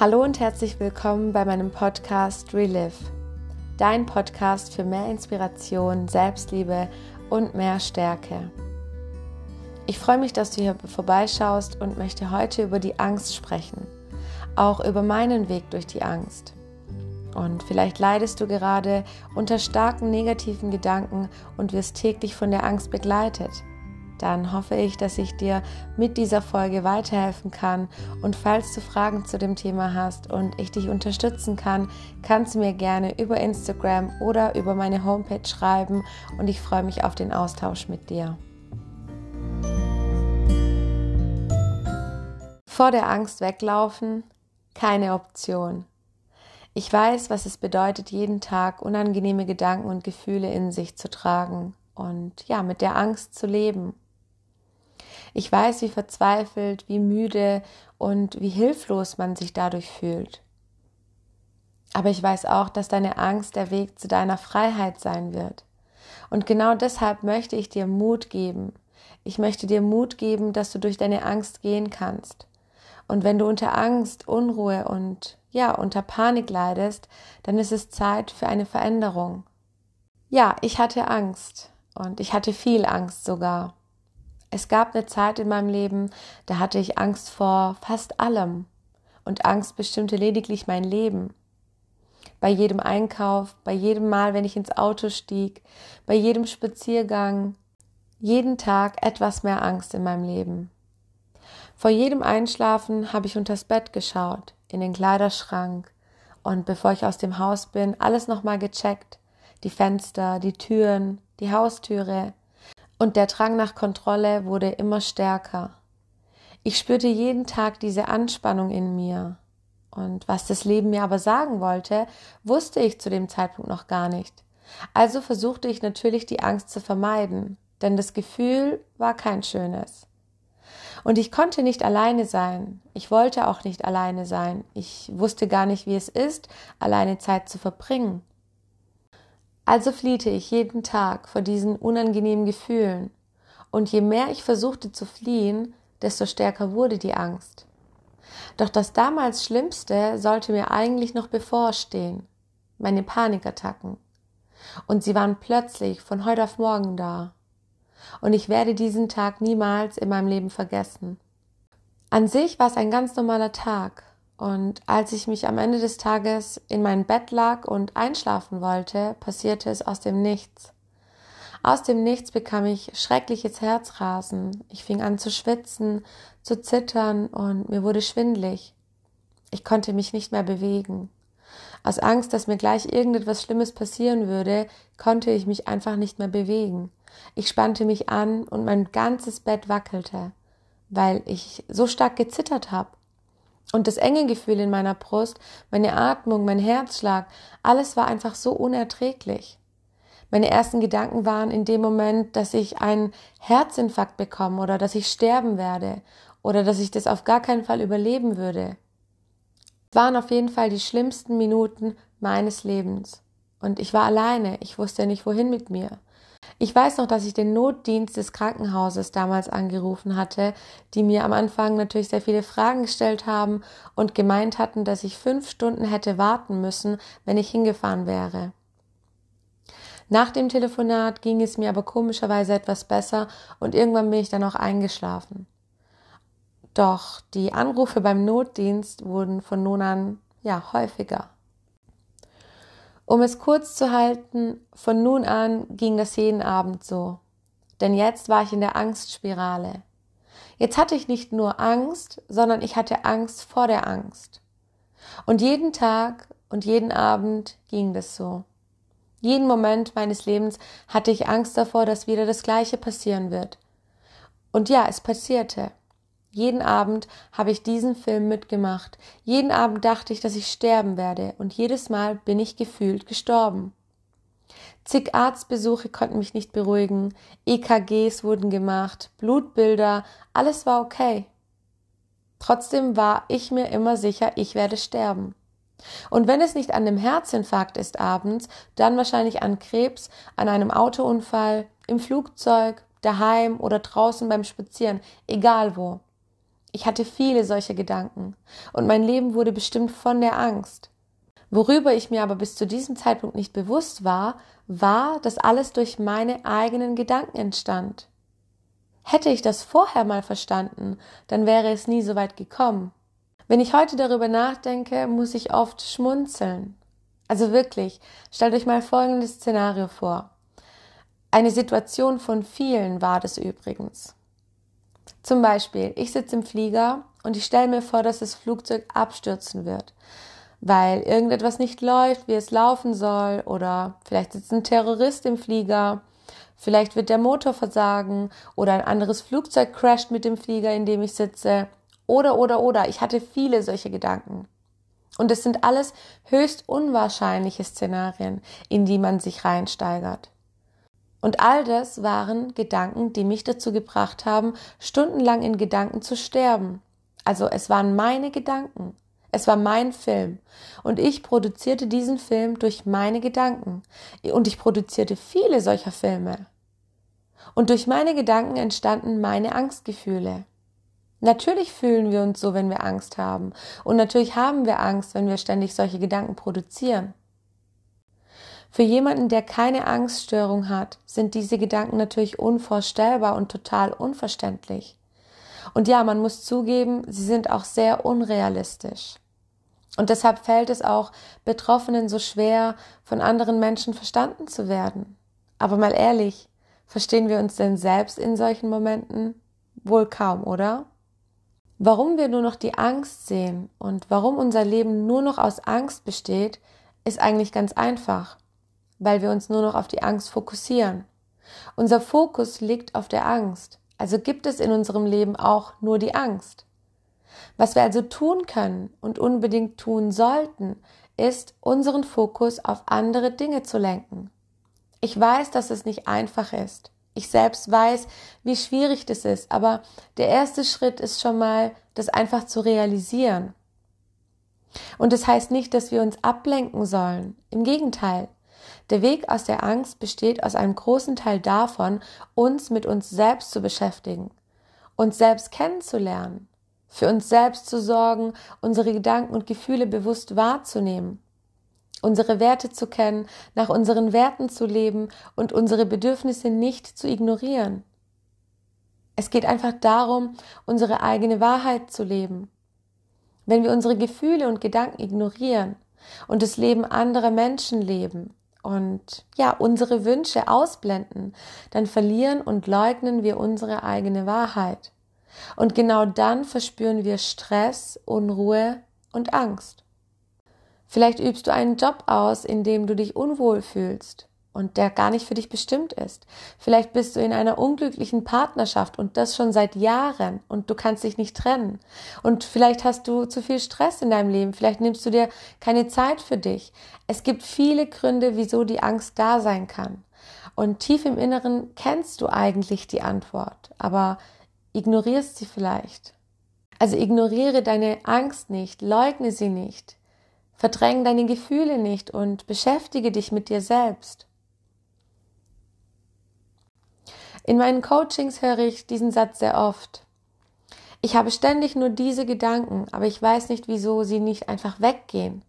Hallo und herzlich willkommen bei meinem Podcast Relive. Dein Podcast für mehr Inspiration, Selbstliebe und mehr Stärke. Ich freue mich, dass du hier vorbeischaust und möchte heute über die Angst sprechen. Auch über meinen Weg durch die Angst. Und vielleicht leidest du gerade unter starken negativen Gedanken und wirst täglich von der Angst begleitet dann hoffe ich, dass ich dir mit dieser Folge weiterhelfen kann. Und falls du Fragen zu dem Thema hast und ich dich unterstützen kann, kannst du mir gerne über Instagram oder über meine Homepage schreiben und ich freue mich auf den Austausch mit dir. Vor der Angst weglaufen? Keine Option. Ich weiß, was es bedeutet, jeden Tag unangenehme Gedanken und Gefühle in sich zu tragen und ja, mit der Angst zu leben. Ich weiß, wie verzweifelt, wie müde und wie hilflos man sich dadurch fühlt. Aber ich weiß auch, dass deine Angst der Weg zu deiner Freiheit sein wird. Und genau deshalb möchte ich dir Mut geben. Ich möchte dir Mut geben, dass du durch deine Angst gehen kannst. Und wenn du unter Angst, Unruhe und ja, unter Panik leidest, dann ist es Zeit für eine Veränderung. Ja, ich hatte Angst und ich hatte viel Angst sogar. Es gab eine Zeit in meinem Leben, da hatte ich Angst vor fast allem. Und Angst bestimmte lediglich mein Leben. Bei jedem Einkauf, bei jedem Mal, wenn ich ins Auto stieg, bei jedem Spaziergang, jeden Tag etwas mehr Angst in meinem Leben. Vor jedem Einschlafen habe ich unters Bett geschaut, in den Kleiderschrank und bevor ich aus dem Haus bin, alles nochmal gecheckt. Die Fenster, die Türen, die Haustüre, und der Drang nach Kontrolle wurde immer stärker. Ich spürte jeden Tag diese Anspannung in mir. Und was das Leben mir aber sagen wollte, wusste ich zu dem Zeitpunkt noch gar nicht. Also versuchte ich natürlich die Angst zu vermeiden, denn das Gefühl war kein schönes. Und ich konnte nicht alleine sein. Ich wollte auch nicht alleine sein. Ich wusste gar nicht, wie es ist, alleine Zeit zu verbringen. Also fliehte ich jeden Tag vor diesen unangenehmen Gefühlen, und je mehr ich versuchte zu fliehen, desto stärker wurde die Angst. Doch das damals Schlimmste sollte mir eigentlich noch bevorstehen, meine Panikattacken. Und sie waren plötzlich von heute auf morgen da. Und ich werde diesen Tag niemals in meinem Leben vergessen. An sich war es ein ganz normaler Tag, und als ich mich am Ende des Tages in mein Bett lag und einschlafen wollte, passierte es aus dem Nichts. Aus dem Nichts bekam ich schreckliches Herzrasen. Ich fing an zu schwitzen, zu zittern und mir wurde schwindlig. Ich konnte mich nicht mehr bewegen. Aus Angst, dass mir gleich irgendetwas Schlimmes passieren würde, konnte ich mich einfach nicht mehr bewegen. Ich spannte mich an und mein ganzes Bett wackelte, weil ich so stark gezittert habe. Und das enge Gefühl in meiner Brust, meine Atmung, mein Herzschlag, alles war einfach so unerträglich. Meine ersten Gedanken waren in dem Moment, dass ich einen Herzinfarkt bekomme oder dass ich sterben werde oder dass ich das auf gar keinen Fall überleben würde. Es waren auf jeden Fall die schlimmsten Minuten meines Lebens. Und ich war alleine, ich wusste nicht wohin mit mir. Ich weiß noch, dass ich den Notdienst des Krankenhauses damals angerufen hatte, die mir am Anfang natürlich sehr viele Fragen gestellt haben und gemeint hatten, dass ich fünf Stunden hätte warten müssen, wenn ich hingefahren wäre. Nach dem Telefonat ging es mir aber komischerweise etwas besser und irgendwann bin ich dann auch eingeschlafen. Doch die Anrufe beim Notdienst wurden von nun an ja häufiger. Um es kurz zu halten, von nun an ging das jeden Abend so. Denn jetzt war ich in der Angstspirale. Jetzt hatte ich nicht nur Angst, sondern ich hatte Angst vor der Angst. Und jeden Tag und jeden Abend ging das so. Jeden Moment meines Lebens hatte ich Angst davor, dass wieder das Gleiche passieren wird. Und ja, es passierte. Jeden Abend habe ich diesen Film mitgemacht. Jeden Abend dachte ich, dass ich sterben werde, und jedes Mal bin ich gefühlt gestorben. Zig Arztbesuche konnten mich nicht beruhigen, EKGs wurden gemacht, Blutbilder, alles war okay. Trotzdem war ich mir immer sicher, ich werde sterben. Und wenn es nicht an dem Herzinfarkt ist abends, dann wahrscheinlich an Krebs, an einem Autounfall, im Flugzeug, daheim oder draußen beim Spazieren, egal wo. Ich hatte viele solche Gedanken und mein Leben wurde bestimmt von der Angst. Worüber ich mir aber bis zu diesem Zeitpunkt nicht bewusst war, war, dass alles durch meine eigenen Gedanken entstand. Hätte ich das vorher mal verstanden, dann wäre es nie so weit gekommen. Wenn ich heute darüber nachdenke, muss ich oft schmunzeln. Also wirklich, stellt euch mal folgendes Szenario vor. Eine Situation von vielen war das übrigens. Zum Beispiel, ich sitze im Flieger und ich stelle mir vor, dass das Flugzeug abstürzen wird weil irgendetwas nicht läuft, wie es laufen soll, oder vielleicht sitzt ein Terrorist im Flieger, vielleicht wird der Motor versagen, oder ein anderes Flugzeug crasht mit dem Flieger, in dem ich sitze, oder, oder, oder. Ich hatte viele solche Gedanken. Und es sind alles höchst unwahrscheinliche Szenarien, in die man sich reinsteigert. Und all das waren Gedanken, die mich dazu gebracht haben, stundenlang in Gedanken zu sterben. Also es waren meine Gedanken. Es war mein Film. Und ich produzierte diesen Film durch meine Gedanken. Und ich produzierte viele solcher Filme. Und durch meine Gedanken entstanden meine Angstgefühle. Natürlich fühlen wir uns so, wenn wir Angst haben. Und natürlich haben wir Angst, wenn wir ständig solche Gedanken produzieren. Für jemanden, der keine Angststörung hat, sind diese Gedanken natürlich unvorstellbar und total unverständlich. Und ja, man muss zugeben, sie sind auch sehr unrealistisch. Und deshalb fällt es auch Betroffenen so schwer, von anderen Menschen verstanden zu werden. Aber mal ehrlich, verstehen wir uns denn selbst in solchen Momenten? Wohl kaum, oder? Warum wir nur noch die Angst sehen und warum unser Leben nur noch aus Angst besteht, ist eigentlich ganz einfach, weil wir uns nur noch auf die Angst fokussieren. Unser Fokus liegt auf der Angst, also gibt es in unserem Leben auch nur die Angst. Was wir also tun können und unbedingt tun sollten, ist, unseren Fokus auf andere Dinge zu lenken. Ich weiß, dass es nicht einfach ist. Ich selbst weiß, wie schwierig das ist, aber der erste Schritt ist schon mal, das einfach zu realisieren. Und das heißt nicht, dass wir uns ablenken sollen. Im Gegenteil. Der Weg aus der Angst besteht aus einem großen Teil davon, uns mit uns selbst zu beschäftigen, uns selbst kennenzulernen, für uns selbst zu sorgen, unsere Gedanken und Gefühle bewusst wahrzunehmen, unsere Werte zu kennen, nach unseren Werten zu leben und unsere Bedürfnisse nicht zu ignorieren. Es geht einfach darum, unsere eigene Wahrheit zu leben. Wenn wir unsere Gefühle und Gedanken ignorieren und das Leben anderer Menschen leben und ja, unsere Wünsche ausblenden, dann verlieren und leugnen wir unsere eigene Wahrheit. Und genau dann verspüren wir Stress, Unruhe und Angst. Vielleicht übst du einen Job aus, in dem du dich unwohl fühlst und der gar nicht für dich bestimmt ist. Vielleicht bist du in einer unglücklichen Partnerschaft und das schon seit Jahren und du kannst dich nicht trennen. Und vielleicht hast du zu viel Stress in deinem Leben, vielleicht nimmst du dir keine Zeit für dich. Es gibt viele Gründe, wieso die Angst da sein kann. Und tief im Inneren kennst du eigentlich die Antwort, aber ignorierst sie vielleicht. Also ignoriere deine Angst nicht, leugne sie nicht, verdräng deine Gefühle nicht und beschäftige dich mit dir selbst. In meinen Coachings höre ich diesen Satz sehr oft. Ich habe ständig nur diese Gedanken, aber ich weiß nicht, wieso sie nicht einfach weggehen.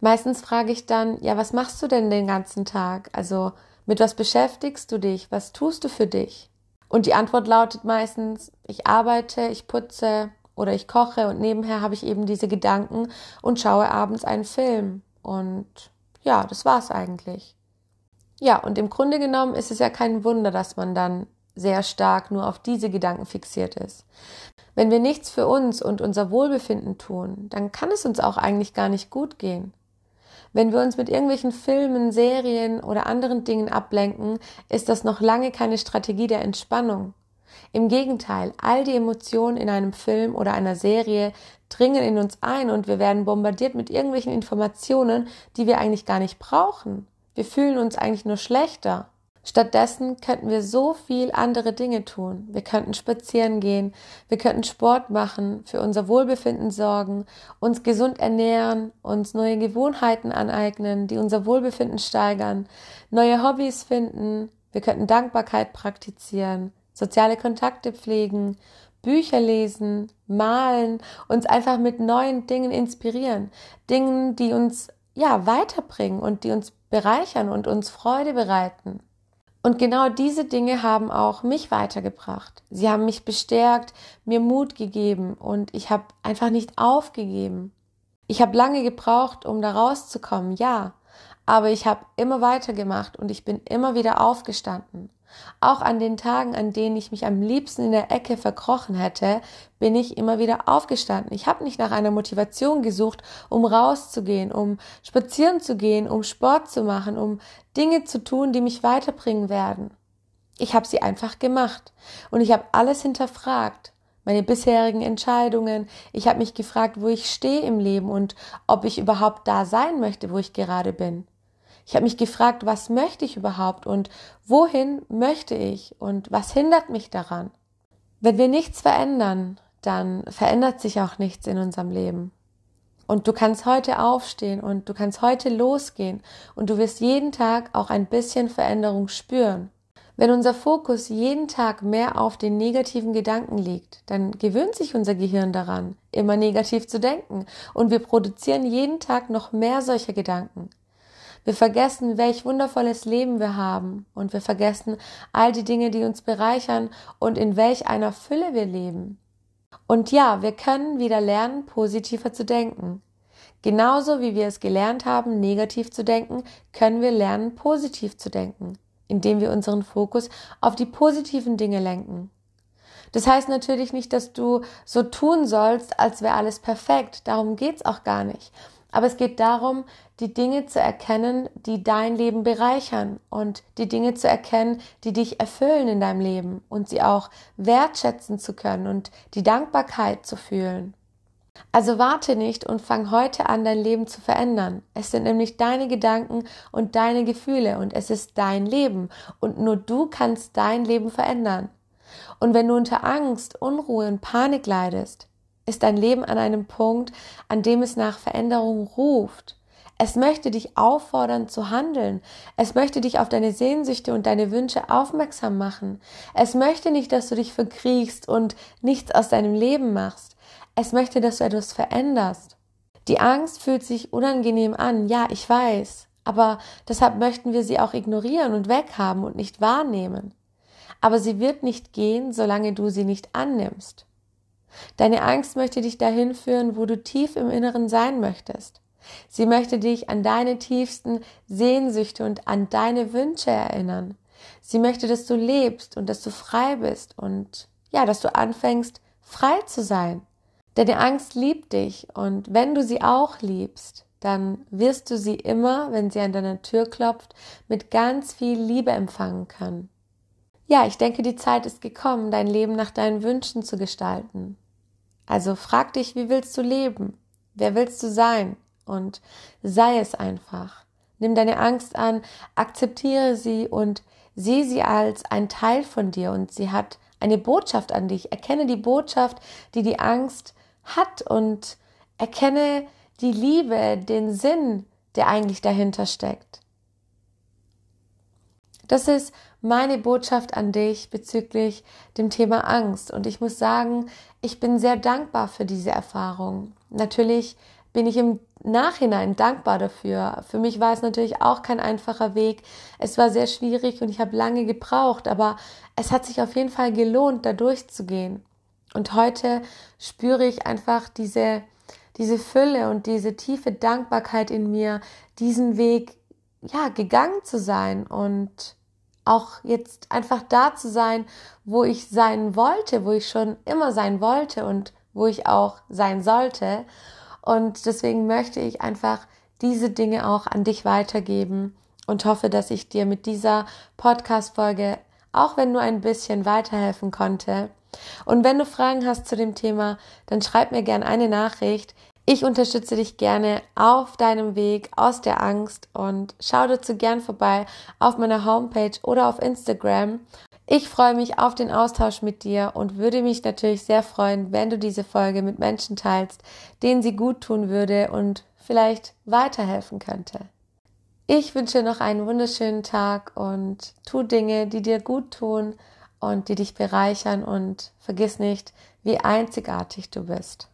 Meistens frage ich dann, ja, was machst du denn den ganzen Tag? Also, mit was beschäftigst du dich? Was tust du für dich? Und die Antwort lautet meistens, ich arbeite, ich putze oder ich koche und nebenher habe ich eben diese Gedanken und schaue abends einen Film. Und ja, das war's eigentlich. Ja, und im Grunde genommen ist es ja kein Wunder, dass man dann sehr stark nur auf diese Gedanken fixiert ist. Wenn wir nichts für uns und unser Wohlbefinden tun, dann kann es uns auch eigentlich gar nicht gut gehen. Wenn wir uns mit irgendwelchen Filmen, Serien oder anderen Dingen ablenken, ist das noch lange keine Strategie der Entspannung. Im Gegenteil, all die Emotionen in einem Film oder einer Serie dringen in uns ein und wir werden bombardiert mit irgendwelchen Informationen, die wir eigentlich gar nicht brauchen. Wir fühlen uns eigentlich nur schlechter. Stattdessen könnten wir so viel andere Dinge tun. Wir könnten spazieren gehen, wir könnten Sport machen, für unser Wohlbefinden sorgen, uns gesund ernähren, uns neue Gewohnheiten aneignen, die unser Wohlbefinden steigern, neue Hobbys finden, wir könnten Dankbarkeit praktizieren, soziale Kontakte pflegen, Bücher lesen, malen, uns einfach mit neuen Dingen inspirieren, Dingen, die uns ja weiterbringen und die uns bereichern und uns Freude bereiten. Und genau diese Dinge haben auch mich weitergebracht. Sie haben mich bestärkt, mir Mut gegeben und ich habe einfach nicht aufgegeben. Ich habe lange gebraucht, um da rauszukommen, ja, aber ich habe immer weitergemacht und ich bin immer wieder aufgestanden. Auch an den Tagen, an denen ich mich am liebsten in der Ecke verkrochen hätte, bin ich immer wieder aufgestanden. Ich habe nicht nach einer Motivation gesucht, um rauszugehen, um spazieren zu gehen, um Sport zu machen, um Dinge zu tun, die mich weiterbringen werden. Ich habe sie einfach gemacht und ich habe alles hinterfragt. Meine bisherigen Entscheidungen. Ich habe mich gefragt, wo ich stehe im Leben und ob ich überhaupt da sein möchte, wo ich gerade bin. Ich habe mich gefragt, was möchte ich überhaupt und wohin möchte ich und was hindert mich daran? Wenn wir nichts verändern, dann verändert sich auch nichts in unserem Leben. Und du kannst heute aufstehen und du kannst heute losgehen und du wirst jeden Tag auch ein bisschen Veränderung spüren. Wenn unser Fokus jeden Tag mehr auf den negativen Gedanken liegt, dann gewöhnt sich unser Gehirn daran, immer negativ zu denken und wir produzieren jeden Tag noch mehr solcher Gedanken. Wir vergessen, welch wundervolles Leben wir haben und wir vergessen all die Dinge, die uns bereichern und in welch einer Fülle wir leben. Und ja, wir können wieder lernen, positiver zu denken. Genauso wie wir es gelernt haben, negativ zu denken, können wir lernen, positiv zu denken, indem wir unseren Fokus auf die positiven Dinge lenken. Das heißt natürlich nicht, dass du so tun sollst, als wäre alles perfekt. Darum geht's auch gar nicht. Aber es geht darum, die Dinge zu erkennen, die dein Leben bereichern und die Dinge zu erkennen, die dich erfüllen in deinem Leben und sie auch wertschätzen zu können und die Dankbarkeit zu fühlen. Also warte nicht und fang heute an, dein Leben zu verändern. Es sind nämlich deine Gedanken und deine Gefühle und es ist dein Leben und nur du kannst dein Leben verändern. Und wenn du unter Angst, Unruhe und Panik leidest, ist dein Leben an einem Punkt, an dem es nach Veränderung ruft. Es möchte dich auffordern zu handeln. Es möchte dich auf deine Sehnsüchte und deine Wünsche aufmerksam machen. Es möchte nicht, dass du dich verkriechst und nichts aus deinem Leben machst. Es möchte, dass du etwas veränderst. Die Angst fühlt sich unangenehm an, ja, ich weiß, aber deshalb möchten wir sie auch ignorieren und weghaben und nicht wahrnehmen. Aber sie wird nicht gehen, solange du sie nicht annimmst. Deine Angst möchte dich dahin führen, wo du tief im Inneren sein möchtest. Sie möchte dich an deine tiefsten Sehnsüchte und an deine Wünsche erinnern. Sie möchte, dass du lebst und dass du frei bist und ja, dass du anfängst, frei zu sein. Deine Angst liebt dich und wenn du sie auch liebst, dann wirst du sie immer, wenn sie an deiner Tür klopft, mit ganz viel Liebe empfangen können. Ja, ich denke, die Zeit ist gekommen, dein Leben nach deinen Wünschen zu gestalten. Also frag dich, wie willst du leben? Wer willst du sein? Und sei es einfach. Nimm deine Angst an, akzeptiere sie und sieh sie als ein Teil von dir und sie hat eine Botschaft an dich. Erkenne die Botschaft, die die Angst hat und erkenne die Liebe, den Sinn, der eigentlich dahinter steckt. Das ist meine Botschaft an dich bezüglich dem Thema Angst. Und ich muss sagen, ich bin sehr dankbar für diese Erfahrung. Natürlich bin ich im Nachhinein dankbar dafür. Für mich war es natürlich auch kein einfacher Weg. Es war sehr schwierig und ich habe lange gebraucht, aber es hat sich auf jeden Fall gelohnt, da durchzugehen. Und heute spüre ich einfach diese, diese Fülle und diese tiefe Dankbarkeit in mir, diesen Weg, ja, gegangen zu sein und auch jetzt einfach da zu sein, wo ich sein wollte, wo ich schon immer sein wollte und wo ich auch sein sollte. Und deswegen möchte ich einfach diese Dinge auch an dich weitergeben und hoffe, dass ich dir mit dieser Podcast-Folge, auch wenn nur ein bisschen weiterhelfen konnte. Und wenn du Fragen hast zu dem Thema, dann schreib mir gerne eine Nachricht. Ich unterstütze dich gerne auf deinem Weg aus der Angst und schau dazu gern vorbei auf meiner Homepage oder auf Instagram. Ich freue mich auf den Austausch mit dir und würde mich natürlich sehr freuen, wenn du diese Folge mit Menschen teilst, denen sie gut tun würde und vielleicht weiterhelfen könnte. Ich wünsche noch einen wunderschönen Tag und tu Dinge, die dir gut tun und die dich bereichern und vergiss nicht, wie einzigartig du bist.